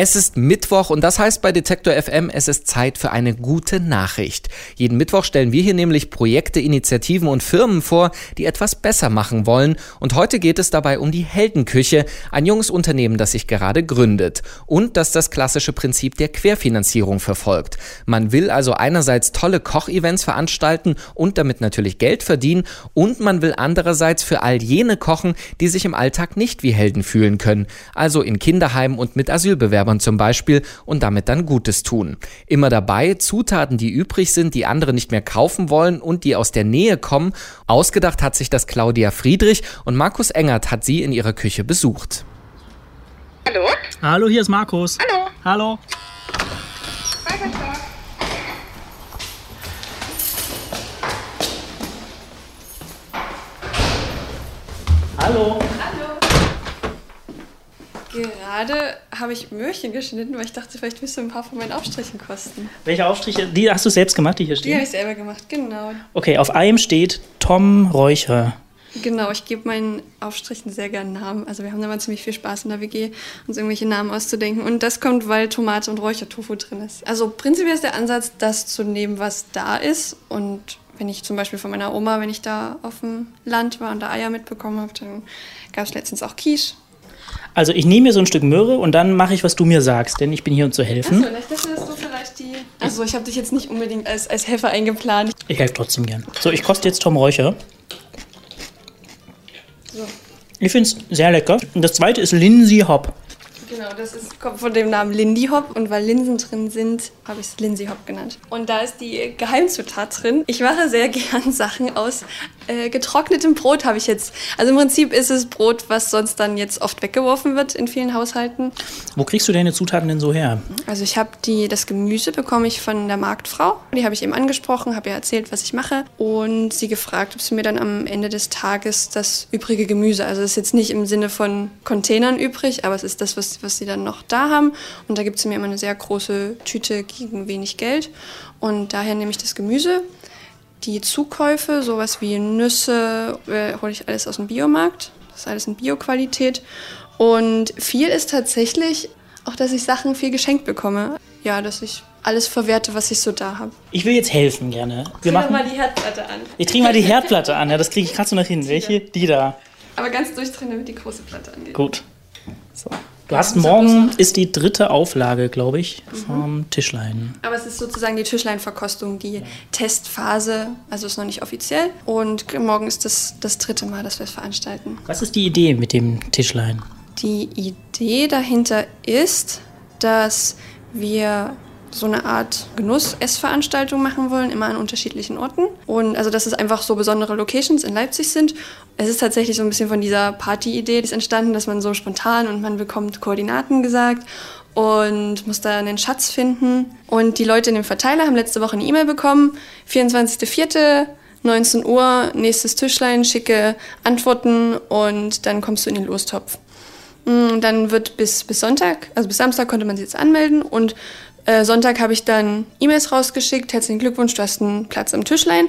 Es ist Mittwoch und das heißt bei Detektor FM, es ist Zeit für eine gute Nachricht. Jeden Mittwoch stellen wir hier nämlich Projekte, Initiativen und Firmen vor, die etwas besser machen wollen. Und heute geht es dabei um die Heldenküche, ein junges Unternehmen, das sich gerade gründet und das das klassische Prinzip der Querfinanzierung verfolgt. Man will also einerseits tolle Kochevents veranstalten und damit natürlich Geld verdienen und man will andererseits für all jene kochen, die sich im Alltag nicht wie Helden fühlen können, also in Kinderheimen und mit Asylbewerbern. Wettbewerbern zum Beispiel und damit dann Gutes tun. Immer dabei Zutaten, die übrig sind, die andere nicht mehr kaufen wollen und die aus der Nähe kommen. Ausgedacht hat sich das Claudia Friedrich und Markus Engert hat sie in ihrer Küche besucht. Hallo? Hallo, hier ist Markus. Hallo. Hallo. Hallo. Gerade habe ich Möhrchen geschnitten, weil ich dachte, vielleicht willst du ein paar von meinen Aufstrichen kosten. Welche Aufstriche? Die hast du selbst gemacht, die hier Die stehen? habe ich selber gemacht, genau. Okay, auf einem steht Tom Räucher. Genau, ich gebe meinen Aufstrichen sehr gerne Namen. Also wir haben da mal ziemlich viel Spaß in der WG, uns irgendwelche Namen auszudenken. Und das kommt, weil Tomate und Räuchertofu drin ist. Also prinzipiell ist der Ansatz, das zu nehmen, was da ist. Und wenn ich zum Beispiel von meiner Oma, wenn ich da auf dem Land war und da Eier mitbekommen habe, dann gab es letztens auch Quiche. Also ich nehme mir so ein Stück Möhre und dann mache ich, was du mir sagst, denn ich bin hier, um zu helfen. Achso, dass du vielleicht die... Also ich habe dich jetzt nicht unbedingt als, als Helfer eingeplant. Ich helfe trotzdem gern. So, ich koste jetzt Tom Räucher. So. Ich finde es sehr lecker. Und das zweite ist Lindsay Hop. Genau, das ist, kommt von dem Namen Lindy Hop und weil Linsen drin sind, habe ich es Lindsay Hop genannt. Und da ist die Geheimzutat drin. Ich mache sehr gern Sachen aus äh, getrocknetem Brot, habe ich jetzt. Also im Prinzip ist es Brot, was sonst dann jetzt oft weggeworfen wird in vielen Haushalten. Wo kriegst du deine Zutaten denn so her? Also ich habe die das Gemüse bekomme ich von der Marktfrau. Die habe ich eben angesprochen, habe ihr erzählt, was ich mache und sie gefragt, ob sie mir dann am Ende des Tages das übrige Gemüse, also das ist jetzt nicht im Sinne von Containern übrig, aber es ist das, was, was sie dann noch da haben und da gibt sie mir immer eine sehr große Tüte gegen wenig Geld und daher nehme ich das Gemüse. Die Zukäufe, sowas wie Nüsse, äh, hole ich alles aus dem Biomarkt. Das ist alles in Bioqualität. Und viel ist tatsächlich auch, dass ich Sachen viel geschenkt bekomme. Ja, dass ich alles verwerte, was ich so da habe. Ich will jetzt helfen gerne. Wir machen, mal die Herdplatte an. ich trinke mal die Herdplatte an. Ja, das kriege ich gerade so nach hinten. Welche? Die da. Aber ganz durchdrehen, damit die große Platte angeht. Gut. So. Du hast ja morgen ist die dritte Auflage, glaube ich, vom Tischlein. Aber es ist sozusagen die Tischleinverkostung, die Testphase, also ist noch nicht offiziell. Und morgen ist das das dritte Mal, dass wir es veranstalten. Was ist die Idee mit dem Tischlein? Die Idee dahinter ist, dass wir so eine Art Genuss-Essveranstaltung machen wollen, immer an unterschiedlichen Orten. Und also, dass es einfach so besondere Locations in Leipzig sind. Es ist tatsächlich so ein bisschen von dieser Party-Idee die ist entstanden, dass man so spontan und man bekommt Koordinaten gesagt und muss da einen Schatz finden. Und die Leute in dem Verteiler haben letzte Woche eine E-Mail bekommen, 24.04., 19 Uhr, nächstes Tischlein, schicke Antworten und dann kommst du in den Lostopf. Mm, Dann wird bis, bis Sonntag, also bis Samstag konnte man sich jetzt anmelden und äh, Sonntag habe ich dann E-Mails rausgeschickt, herzlichen Glückwunsch, du hast einen Platz am Tischlein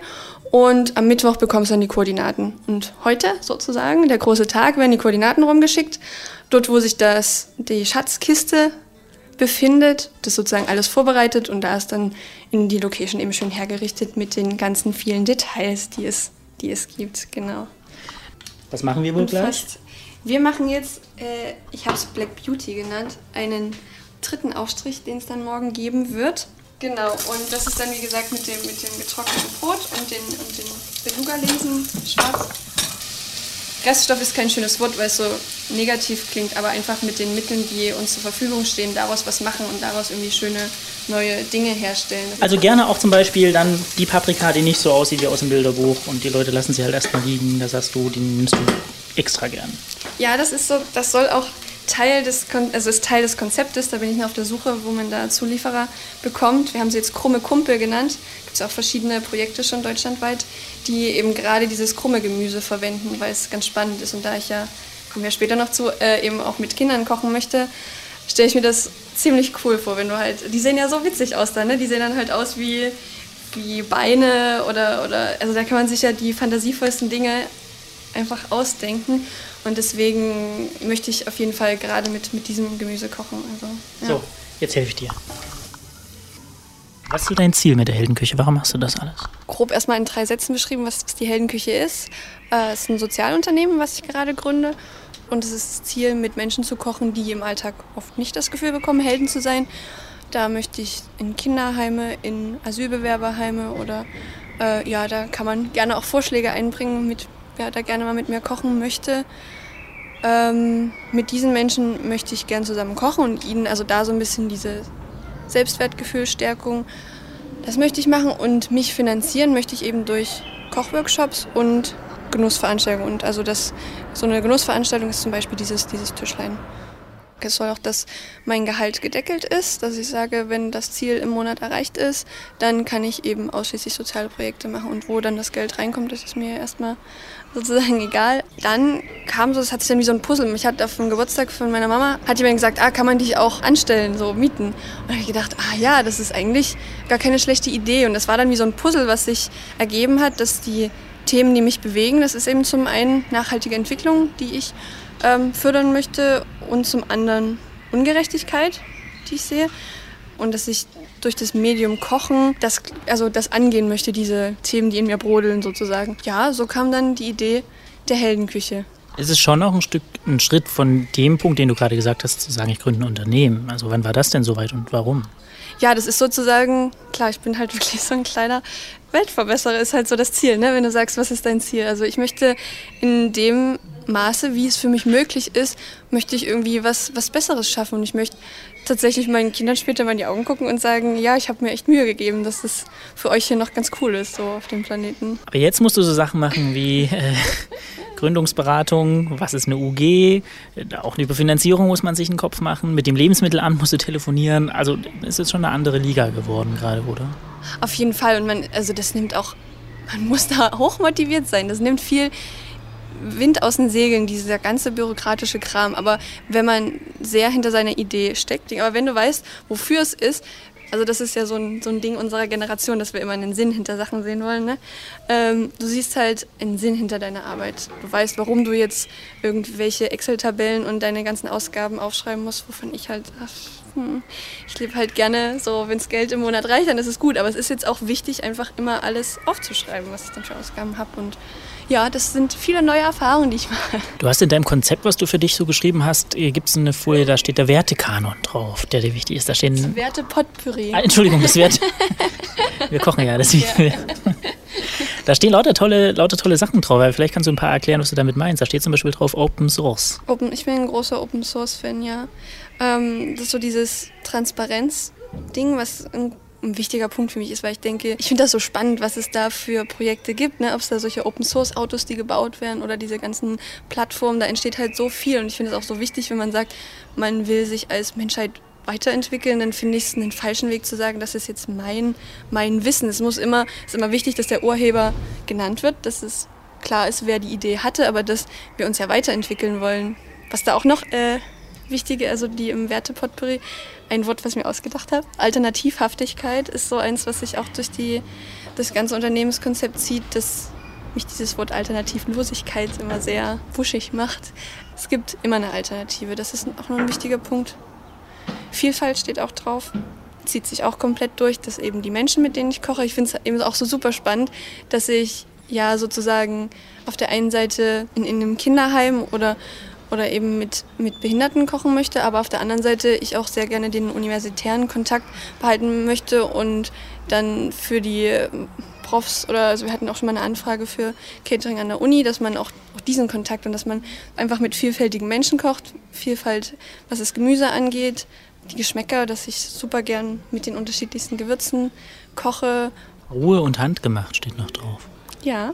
und am Mittwoch bekommst du dann die Koordinaten. Und heute sozusagen, der große Tag, werden die Koordinaten rumgeschickt, dort wo sich das, die Schatzkiste befindet, das sozusagen alles vorbereitet und da ist dann in die Location eben schön hergerichtet mit den ganzen vielen Details, die es, die es gibt, genau. Was machen wir wohl gleich? Wir machen jetzt, äh, ich habe es Black Beauty genannt, einen dritten Aufstrich, den es dann morgen geben wird. Genau, und das ist dann wie gesagt mit dem, mit dem getrockneten Brot und den, und den Beluga-Linsen schwarz. Reststoff ist kein schönes Wort, weil es so negativ klingt, aber einfach mit den Mitteln, die uns zur Verfügung stehen, daraus was machen und daraus irgendwie schöne neue Dinge herstellen. Also gerne auch zum Beispiel dann die Paprika, die nicht so aussieht wie aus dem Bilderbuch und die Leute lassen sie halt erstmal liegen. Da sagst du, die nimmst du extra gern. Ja, das ist so, das soll auch Teil des, also ist Teil des Konzeptes. Da bin ich noch auf der Suche, wo man da Zulieferer bekommt. Wir haben sie jetzt krumme Kumpel genannt. Gibt es auch verschiedene Projekte schon deutschlandweit, die eben gerade dieses krumme Gemüse verwenden, weil es ganz spannend ist. Und da ich ja, kommen wir später noch zu, äh, eben auch mit Kindern kochen möchte, stelle ich mir das ziemlich cool vor, wenn du halt, die sehen ja so witzig aus dann, ne? Die sehen dann halt aus wie, wie Beine oder, oder, also da kann man sich ja die fantasievollsten Dinge einfach ausdenken. Und deswegen möchte ich auf jeden Fall gerade mit, mit diesem Gemüse kochen. Also, ja. So, jetzt helfe ich dir. Was ist so dein Ziel mit der Heldenküche? Warum machst du das alles? Grob erstmal in drei Sätzen beschrieben, was, was die Heldenküche ist. Äh, es ist ein Sozialunternehmen, was ich gerade gründe. Und es ist das Ziel, mit Menschen zu kochen, die im Alltag oft nicht das Gefühl bekommen, Helden zu sein. Da möchte ich in Kinderheime, in Asylbewerberheime oder äh, ja, da kann man gerne auch Vorschläge einbringen, mit, wer da gerne mal mit mir kochen möchte. Ähm, mit diesen Menschen möchte ich gern zusammen kochen und ihnen also da so ein bisschen diese Selbstwertgefühlstärkung, das möchte ich machen und mich finanzieren möchte ich eben durch Kochworkshops und Genussveranstaltungen. Und also das, so eine Genussveranstaltung ist zum Beispiel dieses, dieses Tischlein. Es soll auch, dass mein Gehalt gedeckelt ist, dass ich sage, wenn das Ziel im Monat erreicht ist, dann kann ich eben ausschließlich soziale Projekte machen. Und wo dann das Geld reinkommt, das ist mir erstmal sozusagen egal. Dann kam so, es hat sich dann wie so ein Puzzle. Mich hat auf dem Geburtstag von meiner Mama, hat jemand gesagt, ah, kann man dich auch anstellen, so mieten. Und da habe ich gedacht, ah ja, das ist eigentlich gar keine schlechte Idee. Und das war dann wie so ein Puzzle, was sich ergeben hat, dass die Themen, die mich bewegen, das ist eben zum einen nachhaltige Entwicklung, die ich ähm, fördern möchte und zum anderen Ungerechtigkeit, die ich sehe. Und dass ich durch das Medium Kochen das, also das angehen möchte, diese Themen, die in mir brodeln sozusagen. Ja, so kam dann die Idee der Heldenküche. Es ist schon noch ein Stück ein Schritt von dem Punkt, den du gerade gesagt hast, zu sagen, ich gründe ein Unternehmen. Also wann war das denn soweit und warum? Ja, das ist sozusagen, klar, ich bin halt wirklich so ein kleiner Weltverbesserer, ist halt so das Ziel, ne? wenn du sagst, was ist dein Ziel. Also ich möchte in dem Maße, wie es für mich möglich ist, möchte ich irgendwie was, was Besseres schaffen. Und ich möchte tatsächlich meinen Kindern später mal in die Augen gucken und sagen, ja, ich habe mir echt Mühe gegeben, dass es für euch hier noch ganz cool ist, so auf dem Planeten. Aber jetzt musst du so Sachen machen wie äh, Gründungsberatung, was ist eine UG, auch über Finanzierung muss man sich einen Kopf machen, mit dem Lebensmittelamt musst du telefonieren. Also es ist schon eine andere Liga geworden gerade, oder? Auf jeden Fall. Und man, also das nimmt auch, man muss da hochmotiviert sein. Das nimmt viel Wind aus den Segeln, dieser ganze bürokratische Kram. Aber wenn man sehr hinter seiner Idee steckt, aber wenn du weißt, wofür es ist, also das ist ja so ein, so ein Ding unserer Generation, dass wir immer einen Sinn hinter Sachen sehen wollen. Ne? Ähm, du siehst halt einen Sinn hinter deiner Arbeit. Du weißt, warum du jetzt irgendwelche Excel-Tabellen und deine ganzen Ausgaben aufschreiben musst, wovon ich halt... Hm, ich lebe halt gerne so, wenn das Geld im Monat reicht, dann ist es gut. Aber es ist jetzt auch wichtig, einfach immer alles aufzuschreiben, was ich dann für Ausgaben habe und ja, das sind viele neue Erfahrungen, die ich mache. Du hast in deinem Konzept, was du für dich so geschrieben hast, gibt es eine Folie, da steht der Wertekanon drauf, der dir wichtig ist. Da stehen das Werte-Potpourri. Ah, Entschuldigung, das Wert. Wir kochen ja, das ja. Da stehen lauter tolle, lauter tolle Sachen drauf. Vielleicht kannst du ein paar erklären, was du damit meinst. Da steht zum Beispiel drauf Open Source. Open, ich bin ein großer Open Source-Fan, ja. Ähm, das ist so dieses Transparenz-Ding, was ein ein wichtiger Punkt für mich ist, weil ich denke, ich finde das so spannend, was es da für Projekte gibt, ne? ob es da solche Open-Source-Autos, die gebaut werden oder diese ganzen Plattformen, da entsteht halt so viel und ich finde es auch so wichtig, wenn man sagt, man will sich als Menschheit weiterentwickeln, dann finde ich es einen falschen Weg zu sagen, das ist jetzt mein, mein Wissen. Es muss immer, ist immer wichtig, dass der Urheber genannt wird, dass es klar ist, wer die Idee hatte, aber dass wir uns ja weiterentwickeln wollen. Was da auch noch äh, wichtige, also die im Wertepotpourri, ein Wort, was ich mir ausgedacht habe. Alternativhaftigkeit ist so eins, was sich auch durch die, das ganze Unternehmenskonzept zieht, dass mich dieses Wort Alternativlosigkeit immer sehr wuschig macht. Es gibt immer eine Alternative, das ist auch noch ein wichtiger Punkt. Vielfalt steht auch drauf, zieht sich auch komplett durch, dass eben die Menschen, mit denen ich koche, ich finde es eben auch so super spannend, dass ich ja sozusagen auf der einen Seite in, in einem Kinderheim oder oder eben mit, mit Behinderten kochen möchte, aber auf der anderen Seite ich auch sehr gerne den universitären Kontakt behalten möchte und dann für die Profs oder also wir hatten auch schon mal eine Anfrage für Catering an der Uni, dass man auch, auch diesen Kontakt und dass man einfach mit vielfältigen Menschen kocht, Vielfalt, was das Gemüse angeht, die Geschmäcker, dass ich super gern mit den unterschiedlichsten Gewürzen koche. Ruhe und handgemacht steht noch drauf. Ja,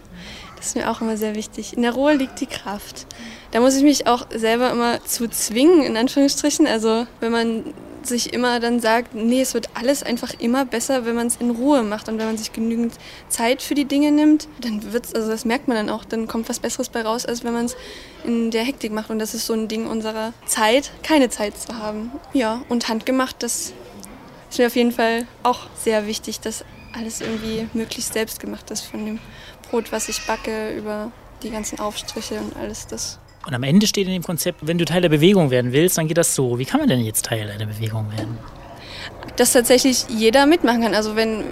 das ist mir auch immer sehr wichtig. In der Ruhe liegt die Kraft. Da muss ich mich auch selber immer zu zwingen, in Anführungsstrichen. Also wenn man sich immer dann sagt, nee, es wird alles einfach immer besser, wenn man es in Ruhe macht und wenn man sich genügend Zeit für die Dinge nimmt, dann wird's, also das merkt man dann auch, dann kommt was Besseres bei raus, als wenn man es in der Hektik macht. Und das ist so ein Ding unserer Zeit, keine Zeit zu haben. Ja, und handgemacht, das ist mir auf jeden Fall auch sehr wichtig, dass alles irgendwie möglichst selbst gemacht ist. Von dem Brot, was ich backe, über die ganzen Aufstriche und alles das. Und am Ende steht in dem Konzept, wenn du Teil der Bewegung werden willst, dann geht das so. Wie kann man denn jetzt Teil der Bewegung werden? Dass tatsächlich jeder mitmachen kann. Also wenn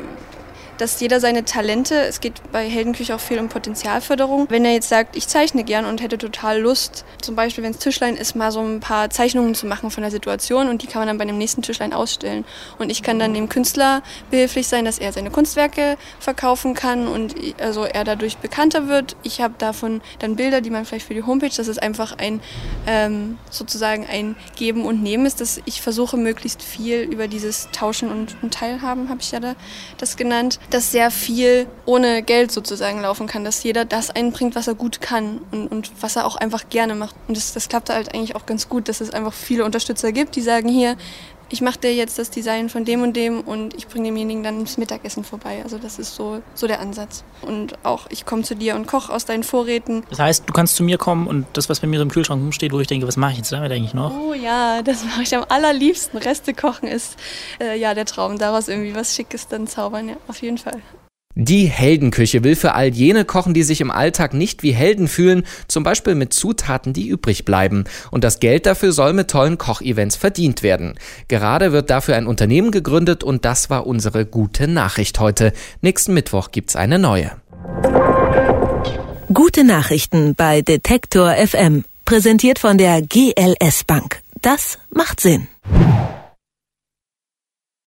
dass jeder seine Talente, es geht bei Heldenküche auch viel um Potenzialförderung. Wenn er jetzt sagt, ich zeichne gern und hätte total Lust, zum Beispiel, wenn es Tischlein ist, mal so ein paar Zeichnungen zu machen von der Situation und die kann man dann bei dem nächsten Tischlein ausstellen. Und ich kann dann dem Künstler behilflich sein, dass er seine Kunstwerke verkaufen kann und also er dadurch bekannter wird. Ich habe davon dann Bilder, die man vielleicht für die Homepage, dass es einfach ein ähm, sozusagen ein Geben und Nehmen ist, dass ich versuche möglichst viel über dieses Tauschen und, und Teilhaben, habe ich ja da das genannt, dass sehr viel ohne Geld sozusagen laufen kann, dass jeder das einbringt, was er gut kann und, und was er auch einfach gerne macht. Und das, das klappt halt eigentlich auch ganz gut, dass es einfach viele Unterstützer gibt, die sagen, hier, ich mache dir jetzt das Design von dem und dem und ich bringe demjenigen dann das Mittagessen vorbei. Also das ist so, so der Ansatz. Und auch ich komme zu dir und koche aus deinen Vorräten. Das heißt, du kannst zu mir kommen und das, was bei mir so im Kühlschrank rumsteht, wo ich denke, was mache ich jetzt damit eigentlich noch? Oh ja, das mache ich am allerliebsten. Reste kochen ist äh, ja der Traum. Daraus irgendwie was Schickes dann zaubern, ja, auf jeden Fall. Die Heldenküche will für all jene kochen, die sich im Alltag nicht wie Helden fühlen, zum Beispiel mit Zutaten, die übrig bleiben. Und das Geld dafür soll mit tollen Kochevents verdient werden. Gerade wird dafür ein Unternehmen gegründet und das war unsere gute Nachricht heute. Nächsten Mittwoch gibt's eine neue. Gute Nachrichten bei Detektor FM. Präsentiert von der GLS Bank. Das macht Sinn.